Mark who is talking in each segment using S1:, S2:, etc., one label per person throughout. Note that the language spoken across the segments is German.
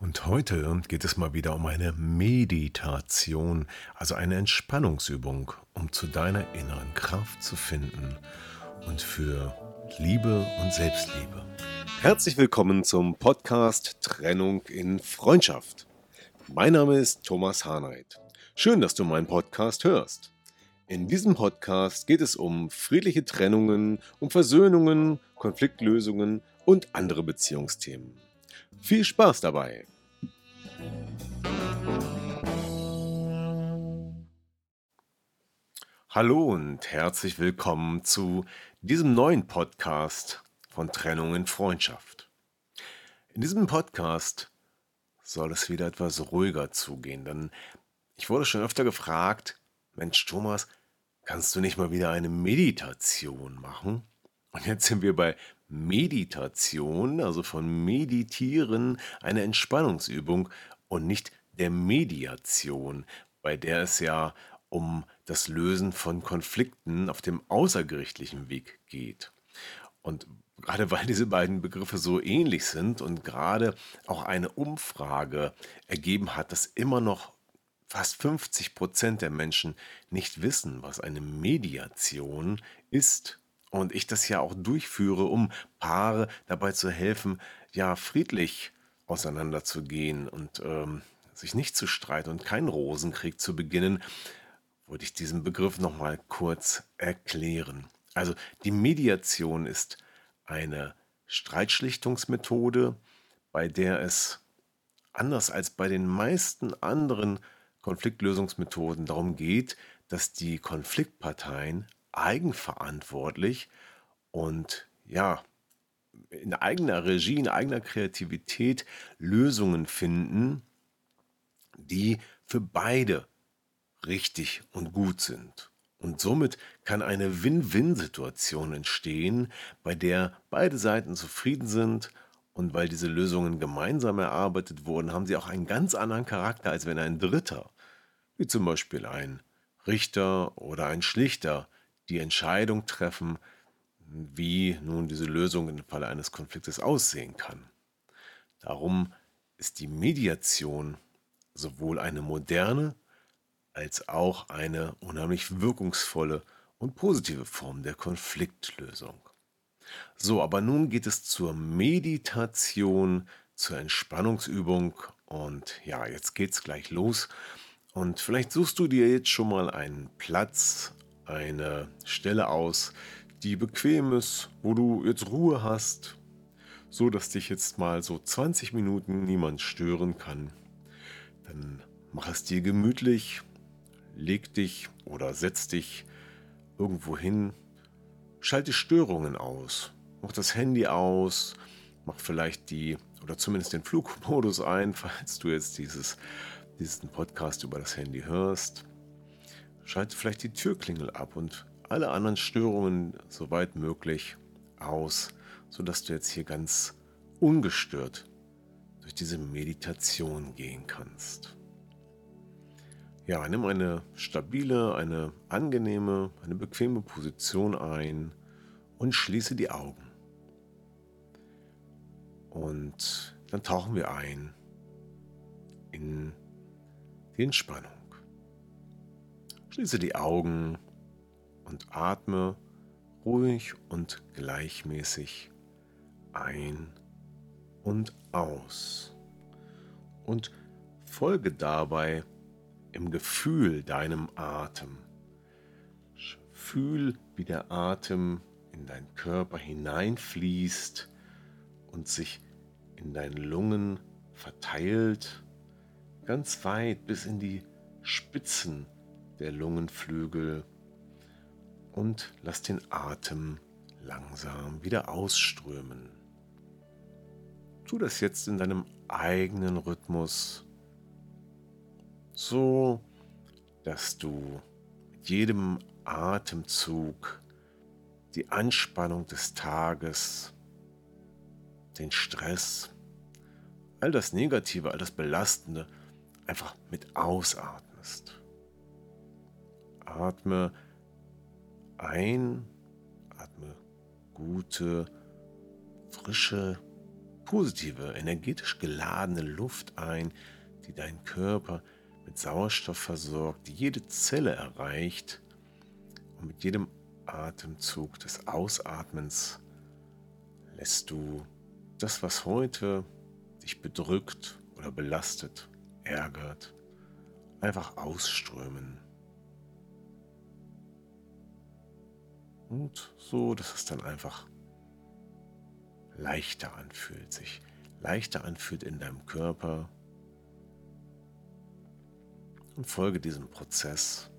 S1: Und heute geht es mal wieder um eine Meditation, also eine Entspannungsübung, um zu deiner inneren Kraft zu finden und für Liebe und Selbstliebe. Herzlich willkommen zum Podcast Trennung in Freundschaft. Mein Name ist Thomas Harnight. Schön, dass du meinen Podcast hörst. In diesem Podcast geht es um friedliche Trennungen, um Versöhnungen, Konfliktlösungen und andere Beziehungsthemen. Viel Spaß dabei! Hallo und herzlich willkommen zu diesem neuen Podcast von Trennung in Freundschaft. In diesem Podcast soll es wieder etwas ruhiger zugehen, denn ich wurde schon öfter gefragt, Mensch Thomas, kannst du nicht mal wieder eine Meditation machen? Und jetzt sind wir bei Meditation, also von Meditieren, eine Entspannungsübung und nicht der Mediation, bei der es ja um das Lösen von Konflikten auf dem außergerichtlichen Weg geht. Und gerade weil diese beiden Begriffe so ähnlich sind und gerade auch eine Umfrage ergeben hat, dass immer noch fast 50 Prozent der Menschen nicht wissen, was eine Mediation ist. Und ich das ja auch durchführe, um Paare dabei zu helfen, ja, friedlich auseinanderzugehen und ähm, sich nicht zu streiten und keinen Rosenkrieg zu beginnen, wollte ich diesen Begriff nochmal kurz erklären. Also die Mediation ist eine Streitschlichtungsmethode, bei der es anders als bei den meisten anderen Konfliktlösungsmethoden darum geht, dass die Konfliktparteien eigenverantwortlich und ja, in eigener Regie, in eigener Kreativität Lösungen finden, die für beide richtig und gut sind. Und somit kann eine Win-Win-Situation entstehen, bei der beide Seiten zufrieden sind und weil diese Lösungen gemeinsam erarbeitet wurden, haben sie auch einen ganz anderen Charakter, als wenn ein Dritter, wie zum Beispiel ein Richter oder ein Schlichter, die Entscheidung treffen, wie nun diese Lösung im Falle eines Konfliktes aussehen kann. Darum ist die Mediation sowohl eine moderne als auch eine unheimlich wirkungsvolle und positive Form der Konfliktlösung. So, aber nun geht es zur Meditation, zur Entspannungsübung und ja, jetzt geht's gleich los. Und vielleicht suchst du dir jetzt schon mal einen Platz, eine Stelle aus, die bequem ist, wo du jetzt Ruhe hast, so dass dich jetzt mal so 20 Minuten niemand stören kann. Dann mach es dir gemütlich, leg dich oder setz dich irgendwo hin, schalte Störungen aus, mach das Handy aus, mach vielleicht die oder zumindest den Flugmodus ein, falls du jetzt dieses, diesen Podcast über das Handy hörst. Schalte vielleicht die Türklingel ab und alle anderen Störungen soweit möglich aus, sodass du jetzt hier ganz ungestört durch diese Meditation gehen kannst. Ja, nimm eine stabile, eine angenehme, eine bequeme Position ein und schließe die Augen. Und dann tauchen wir ein in die Entspannung. Schließe die Augen und atme ruhig und gleichmäßig ein und aus. Und folge dabei im Gefühl deinem Atem. Fühl, wie der Atem in deinen Körper hineinfließt und sich in deinen Lungen verteilt, ganz weit bis in die Spitzen der Lungenflügel und lass den Atem langsam wieder ausströmen. tu das jetzt in deinem eigenen Rhythmus, so dass du mit jedem Atemzug die Anspannung des Tages, den Stress, all das Negative, all das Belastende einfach mit ausatmest. Atme ein, atme gute, frische, positive, energetisch geladene Luft ein, die deinen Körper mit Sauerstoff versorgt, die jede Zelle erreicht und mit jedem Atemzug des Ausatmens lässt du das, was heute dich bedrückt oder belastet, ärgert, einfach ausströmen. Und so, dass es dann einfach leichter anfühlt, sich leichter anfühlt in deinem Körper. Und folge diesem Prozess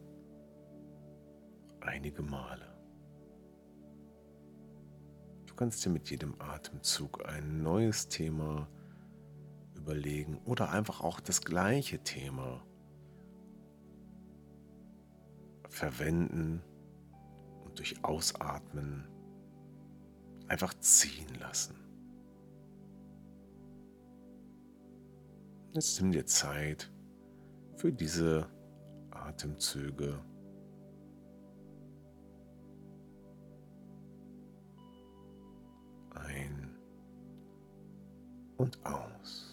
S1: einige Male. Du kannst dir mit jedem Atemzug ein neues Thema überlegen oder einfach auch das gleiche Thema verwenden durch Ausatmen einfach ziehen lassen. Jetzt nimm dir Zeit für diese Atemzüge. Ein und aus.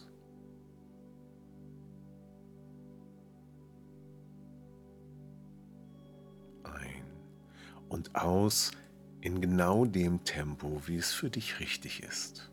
S1: Und aus in genau dem Tempo, wie es für dich richtig ist.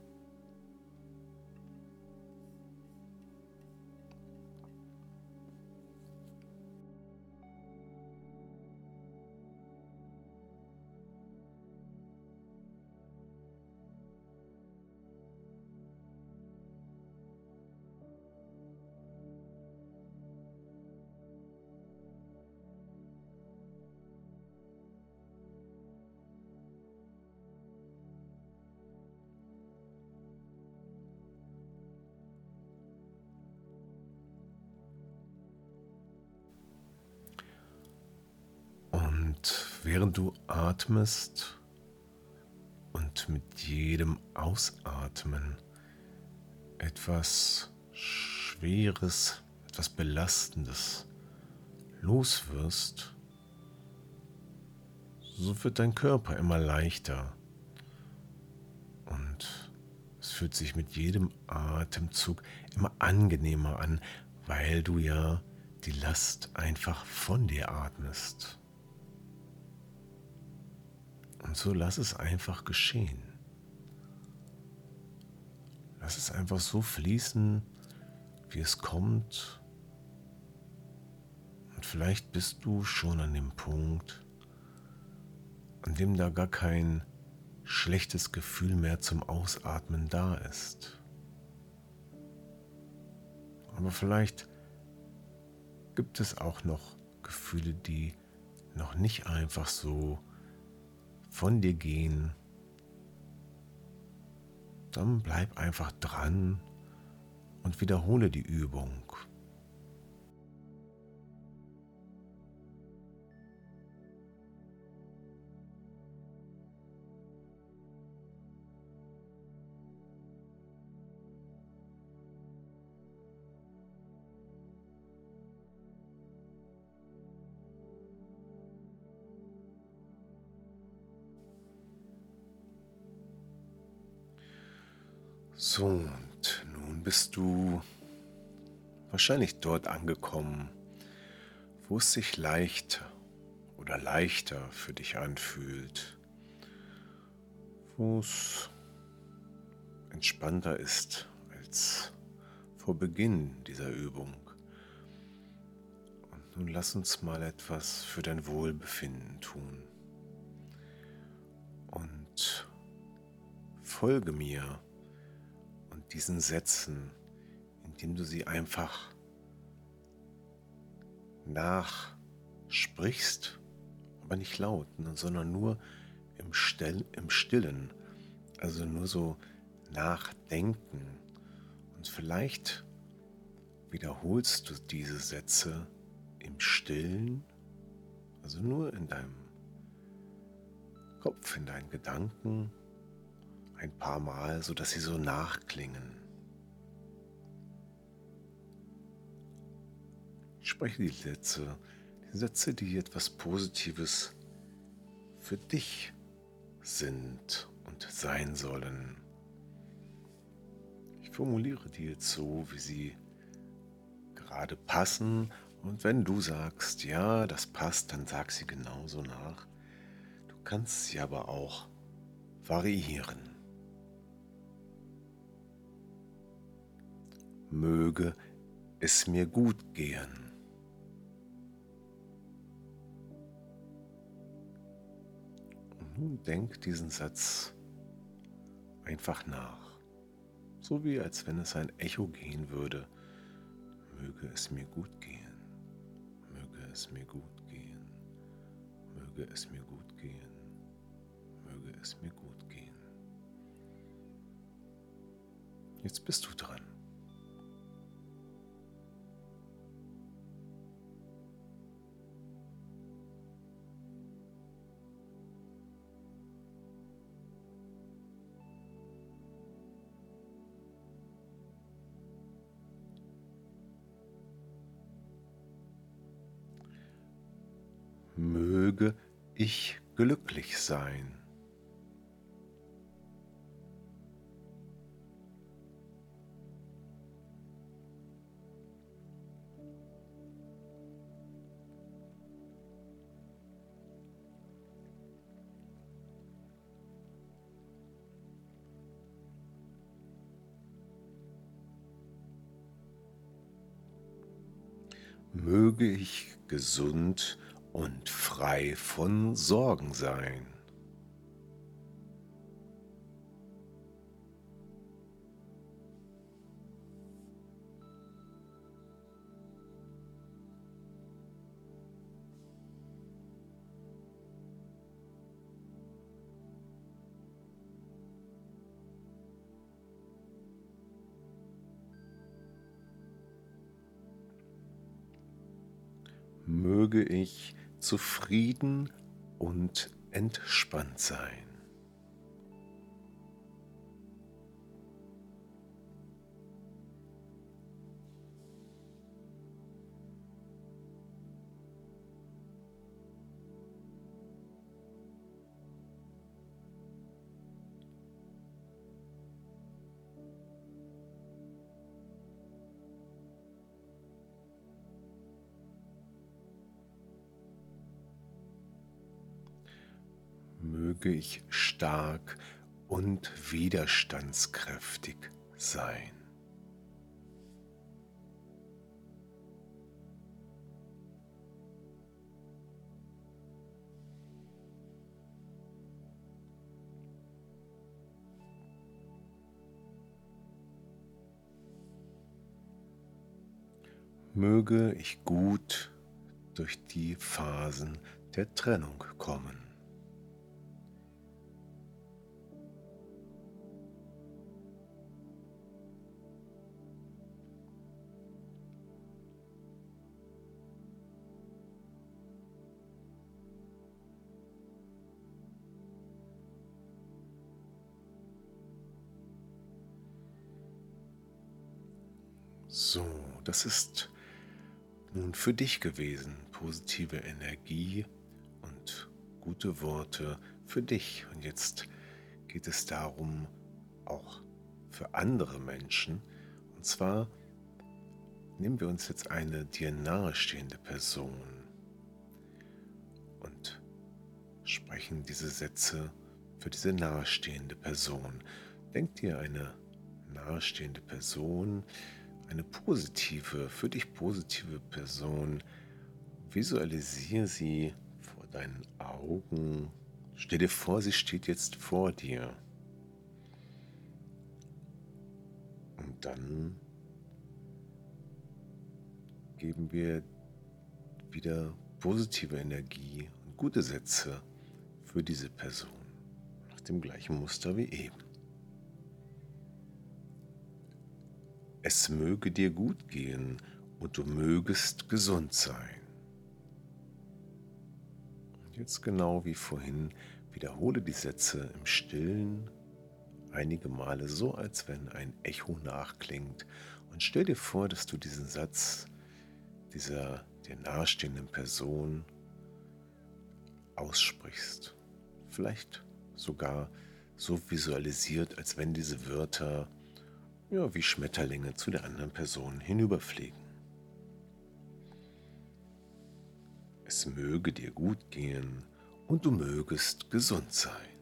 S1: Während du atmest und mit jedem Ausatmen etwas Schweres, etwas Belastendes loswirst, so wird dein Körper immer leichter und es fühlt sich mit jedem Atemzug immer angenehmer an, weil du ja die Last einfach von dir atmest. Und so lass es einfach geschehen. Lass es einfach so fließen, wie es kommt. Und vielleicht bist du schon an dem Punkt, an dem da gar kein schlechtes Gefühl mehr zum Ausatmen da ist. Aber vielleicht gibt es auch noch Gefühle, die noch nicht einfach so von dir gehen, dann bleib einfach dran und wiederhole die Übung. Bist du wahrscheinlich dort angekommen, wo es sich leichter oder leichter für dich anfühlt, wo es entspannter ist als vor Beginn dieser Übung. Und nun lass uns mal etwas für dein Wohlbefinden tun. Und folge mir diesen Sätzen, indem du sie einfach nachsprichst, aber nicht laut, ne, sondern nur im, Still, im Stillen, also nur so nachdenken. Und vielleicht wiederholst du diese Sätze im stillen, also nur in deinem Kopf, in deinen Gedanken ein paar Mal, sodass sie so nachklingen. Ich spreche die Sätze, die Sätze, die etwas Positives für dich sind und sein sollen. Ich formuliere die jetzt so, wie sie gerade passen. Und wenn du sagst, ja, das passt, dann sag sie genauso nach. Du kannst sie aber auch variieren. Möge es mir gut gehen. nun denk diesen Satz einfach nach. So wie als wenn es ein Echo gehen würde. Möge es mir gut gehen. Möge es mir gut gehen. Möge es mir gut gehen. Möge es mir gut gehen. Jetzt bist du dran. Ich glücklich sein. möge ich gesund und frei von Sorgen sein. möge ich zufrieden und entspannt sein. Möge ich stark und widerstandskräftig sein. möge ich gut durch die Phasen der Trennung kommen. So, das ist nun für dich gewesen. Positive Energie und gute Worte für dich. Und jetzt geht es darum, auch für andere Menschen. Und zwar nehmen wir uns jetzt eine dir nahestehende Person und sprechen diese Sätze für diese nahestehende Person. Denk dir eine nahestehende Person, eine positive, für dich positive Person. Visualisiere sie vor deinen Augen. Stell dir vor, sie steht jetzt vor dir. Und dann geben wir wieder positive Energie und gute Sätze für diese Person. Nach dem gleichen Muster wie eben. Es möge dir gut gehen und du mögest gesund sein. Und jetzt genau wie vorhin, wiederhole die Sätze im stillen einige Male so, als wenn ein Echo nachklingt. Und stell dir vor, dass du diesen Satz dieser dir nahestehenden Person aussprichst. Vielleicht sogar so visualisiert, als wenn diese Wörter ja, wie Schmetterlinge zu der anderen Person hinüberfliegen. Es möge dir gut gehen und du mögest gesund sein.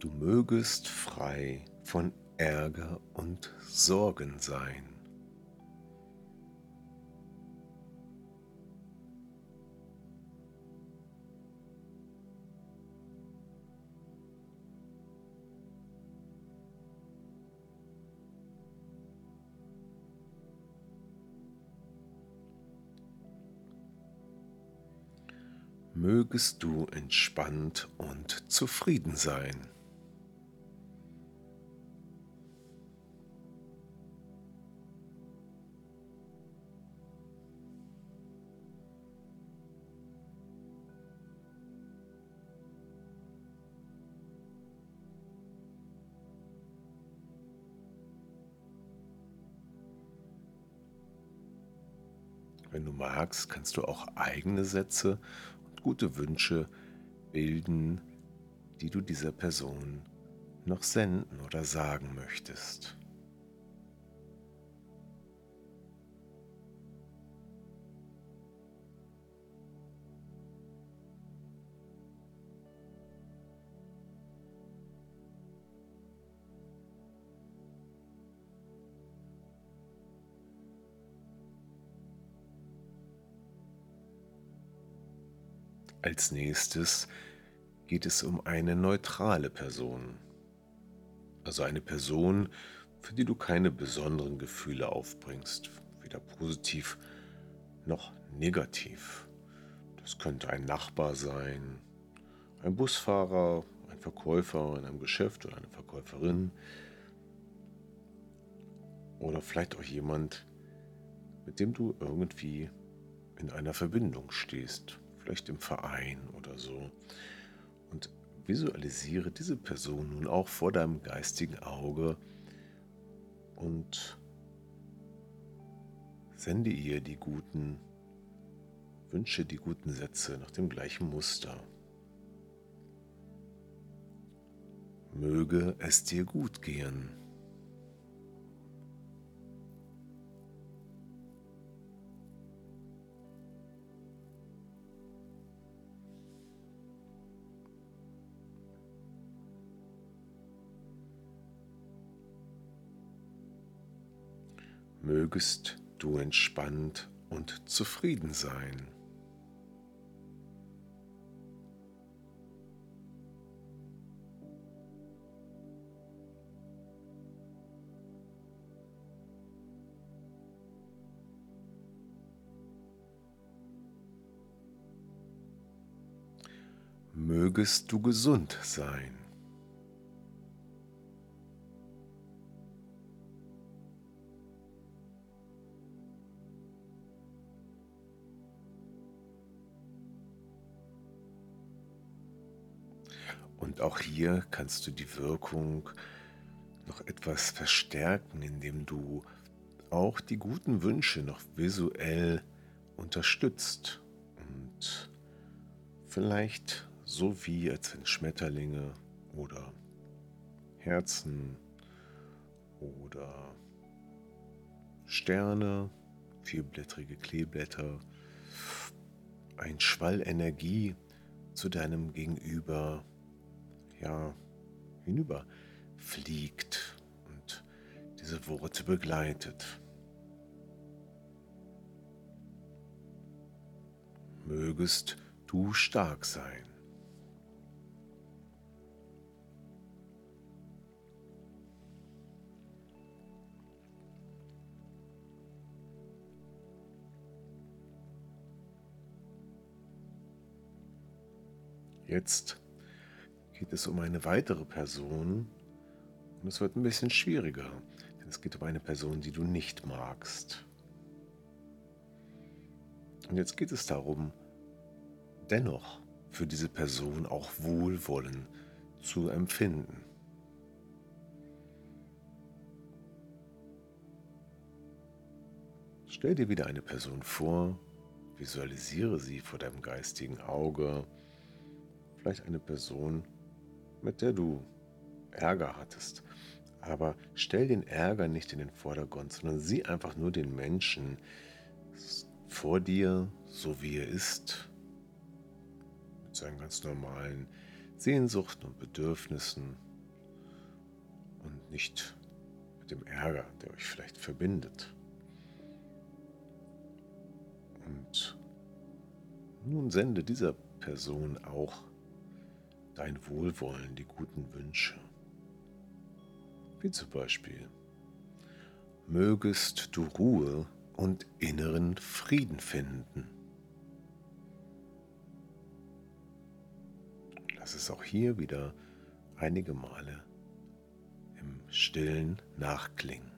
S1: Du mögest frei von Ärger und Sorgen sein. mögest du entspannt und zufrieden sein. Wenn du magst, kannst du auch eigene Sätze und gute Wünsche bilden, die du dieser Person noch senden oder sagen möchtest. Als nächstes geht es um eine neutrale Person. Also eine Person, für die du keine besonderen Gefühle aufbringst, weder positiv noch negativ. Das könnte ein Nachbar sein, ein Busfahrer, ein Verkäufer in einem Geschäft oder eine Verkäuferin. Oder vielleicht auch jemand, mit dem du irgendwie in einer Verbindung stehst vielleicht im Verein oder so. Und visualisiere diese Person nun auch vor deinem geistigen Auge und sende ihr die guten Wünsche, die guten Sätze nach dem gleichen Muster. Möge es dir gut gehen. Mögest du entspannt und zufrieden sein. Mögest du gesund sein. Auch hier kannst du die Wirkung noch etwas verstärken, indem du auch die guten Wünsche noch visuell unterstützt. Und vielleicht so wie als wenn Schmetterlinge oder Herzen oder Sterne, vierblättrige Kleeblätter, ein Schwall Energie zu deinem Gegenüber ja, hinüberfliegt und diese Worte begleitet. Mögest du stark sein. Jetzt geht es um eine weitere Person und es wird ein bisschen schwieriger, denn es geht um eine Person, die du nicht magst. Und jetzt geht es darum, dennoch für diese Person auch Wohlwollen zu empfinden. Stell dir wieder eine Person vor, visualisiere sie vor deinem geistigen Auge, vielleicht eine Person, mit der du Ärger hattest. Aber stell den Ärger nicht in den Vordergrund, sondern sieh einfach nur den Menschen vor dir, so wie er ist, mit seinen ganz normalen Sehnsuchten und Bedürfnissen und nicht mit dem Ärger, der euch vielleicht verbindet. Und nun sende dieser Person auch dein Wohlwollen, die guten Wünsche. Wie zum Beispiel, mögest du Ruhe und inneren Frieden finden. Lass es auch hier wieder einige Male im stillen nachklingen.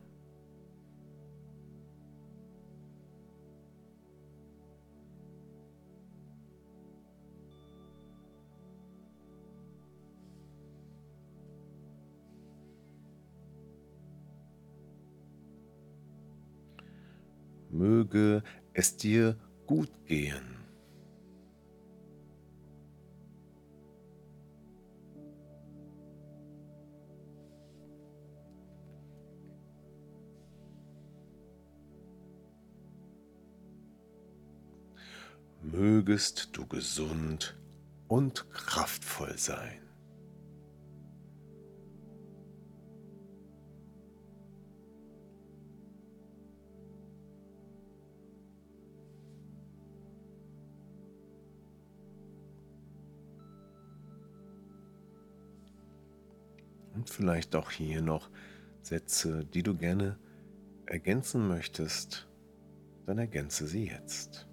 S1: Möge es dir gut gehen. Mögest du gesund und kraftvoll sein. Und vielleicht auch hier noch Sätze, die du gerne ergänzen möchtest, dann ergänze sie jetzt.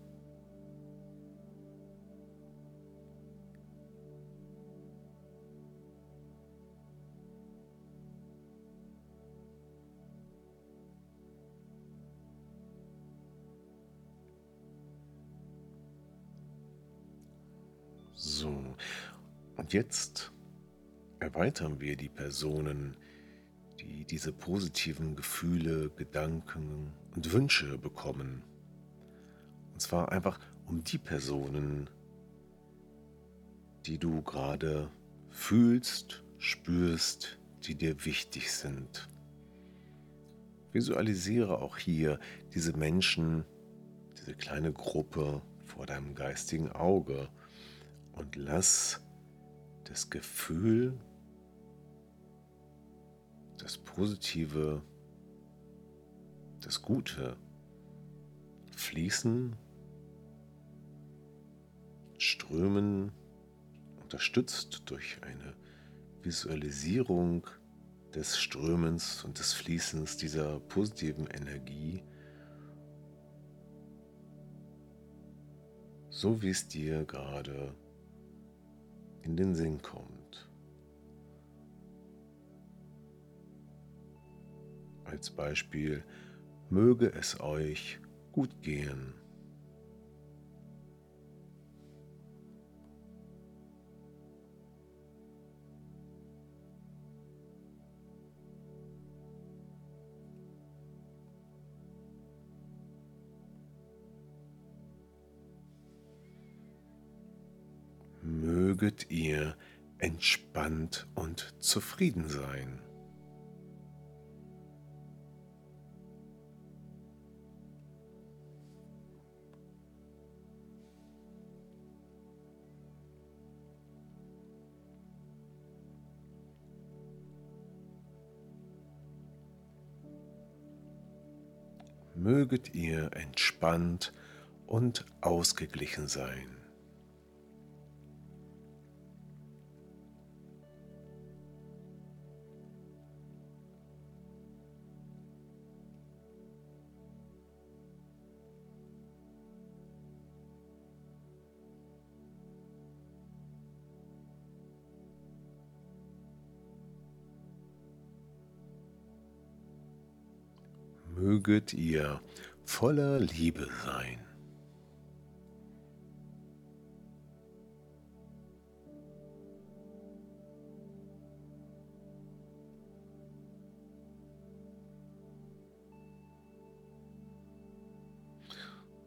S1: So, und jetzt erweitern wir die Personen, die diese positiven Gefühle, Gedanken und Wünsche bekommen. Und zwar einfach um die Personen, die du gerade fühlst, spürst, die dir wichtig sind. Visualisiere auch hier diese Menschen, diese kleine Gruppe vor deinem geistigen Auge und lass das Gefühl das Positive, das Gute fließen, strömen, unterstützt durch eine Visualisierung des Strömens und des Fließens dieser positiven Energie, so wie es dir gerade in den Sinn kommt. Als Beispiel, möge es euch gut gehen. Möget ihr entspannt und zufrieden sein. Möget ihr entspannt und ausgeglichen sein. Möget ihr voller Liebe sein.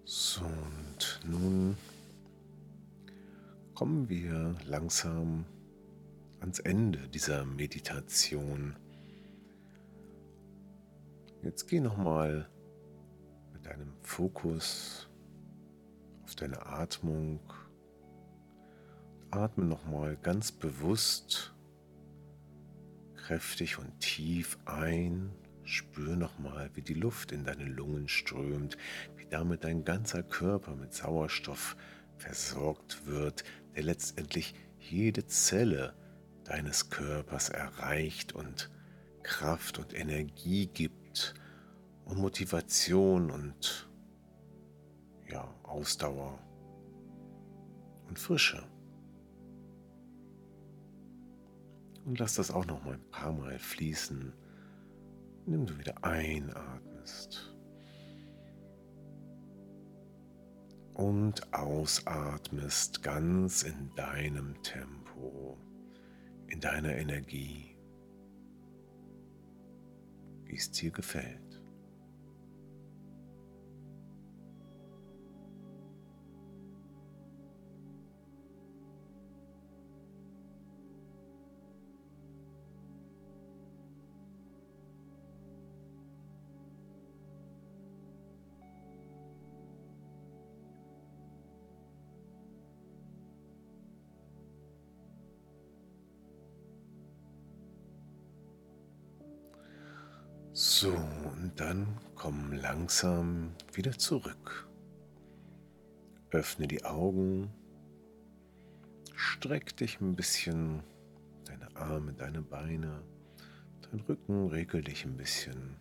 S1: So, und nun kommen wir langsam ans Ende dieser Meditation. Jetzt geh nochmal mit deinem Fokus auf deine Atmung. Atme nochmal ganz bewusst, kräftig und tief ein. Spür nochmal, wie die Luft in deine Lungen strömt, wie damit dein ganzer Körper mit Sauerstoff versorgt wird, der letztendlich jede Zelle deines Körpers erreicht und Kraft und Energie gibt und Motivation und ja, Ausdauer und Frische. Und lass das auch noch mal ein paar Mal fließen, indem du wieder einatmest und ausatmest ganz in deinem Tempo in deiner Energie, wie es dir gefällt. So, und dann komm langsam wieder zurück. Öffne die Augen, streck dich ein bisschen, deine Arme, deine Beine, dein Rücken, regel dich ein bisschen.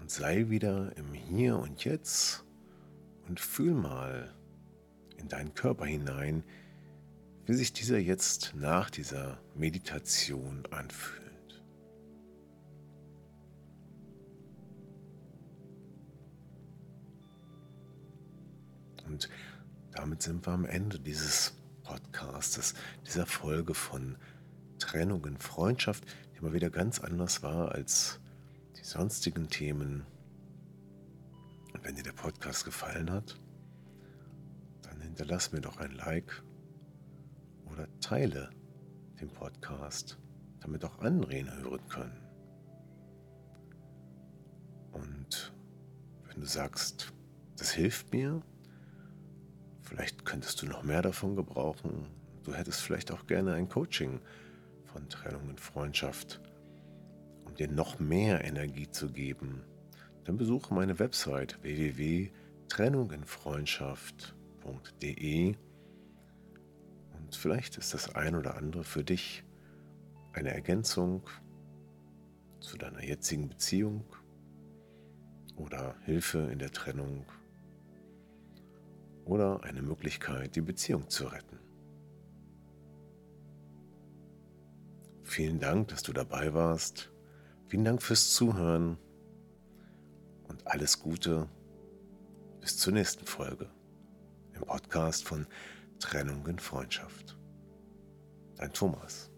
S1: Und sei wieder im Hier und Jetzt. Und fühl mal in deinen Körper hinein, wie sich dieser jetzt nach dieser Meditation anfühlt. Und damit sind wir am Ende dieses Podcastes, dieser Folge von Trennung in Freundschaft, die mal wieder ganz anders war als die sonstigen Themen. Und wenn dir der Podcast gefallen hat, dann hinterlass mir doch ein Like oder teile den Podcast, damit auch andere ihn hören können. Und wenn du sagst, das hilft mir, Vielleicht könntest du noch mehr davon gebrauchen. Du hättest vielleicht auch gerne ein Coaching von Trennung und Freundschaft, um dir noch mehr Energie zu geben. Dann besuche meine Website www.trennunginfreundschaft.de und vielleicht ist das ein oder andere für dich eine Ergänzung zu deiner jetzigen Beziehung oder Hilfe in der Trennung oder eine Möglichkeit, die Beziehung zu retten. Vielen Dank, dass du dabei warst. Vielen Dank fürs Zuhören und alles Gute. Bis zur nächsten Folge im Podcast von Trennung in Freundschaft. Dein Thomas.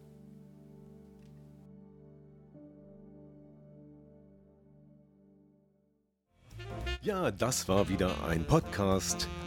S1: Ja, das war wieder ein Podcast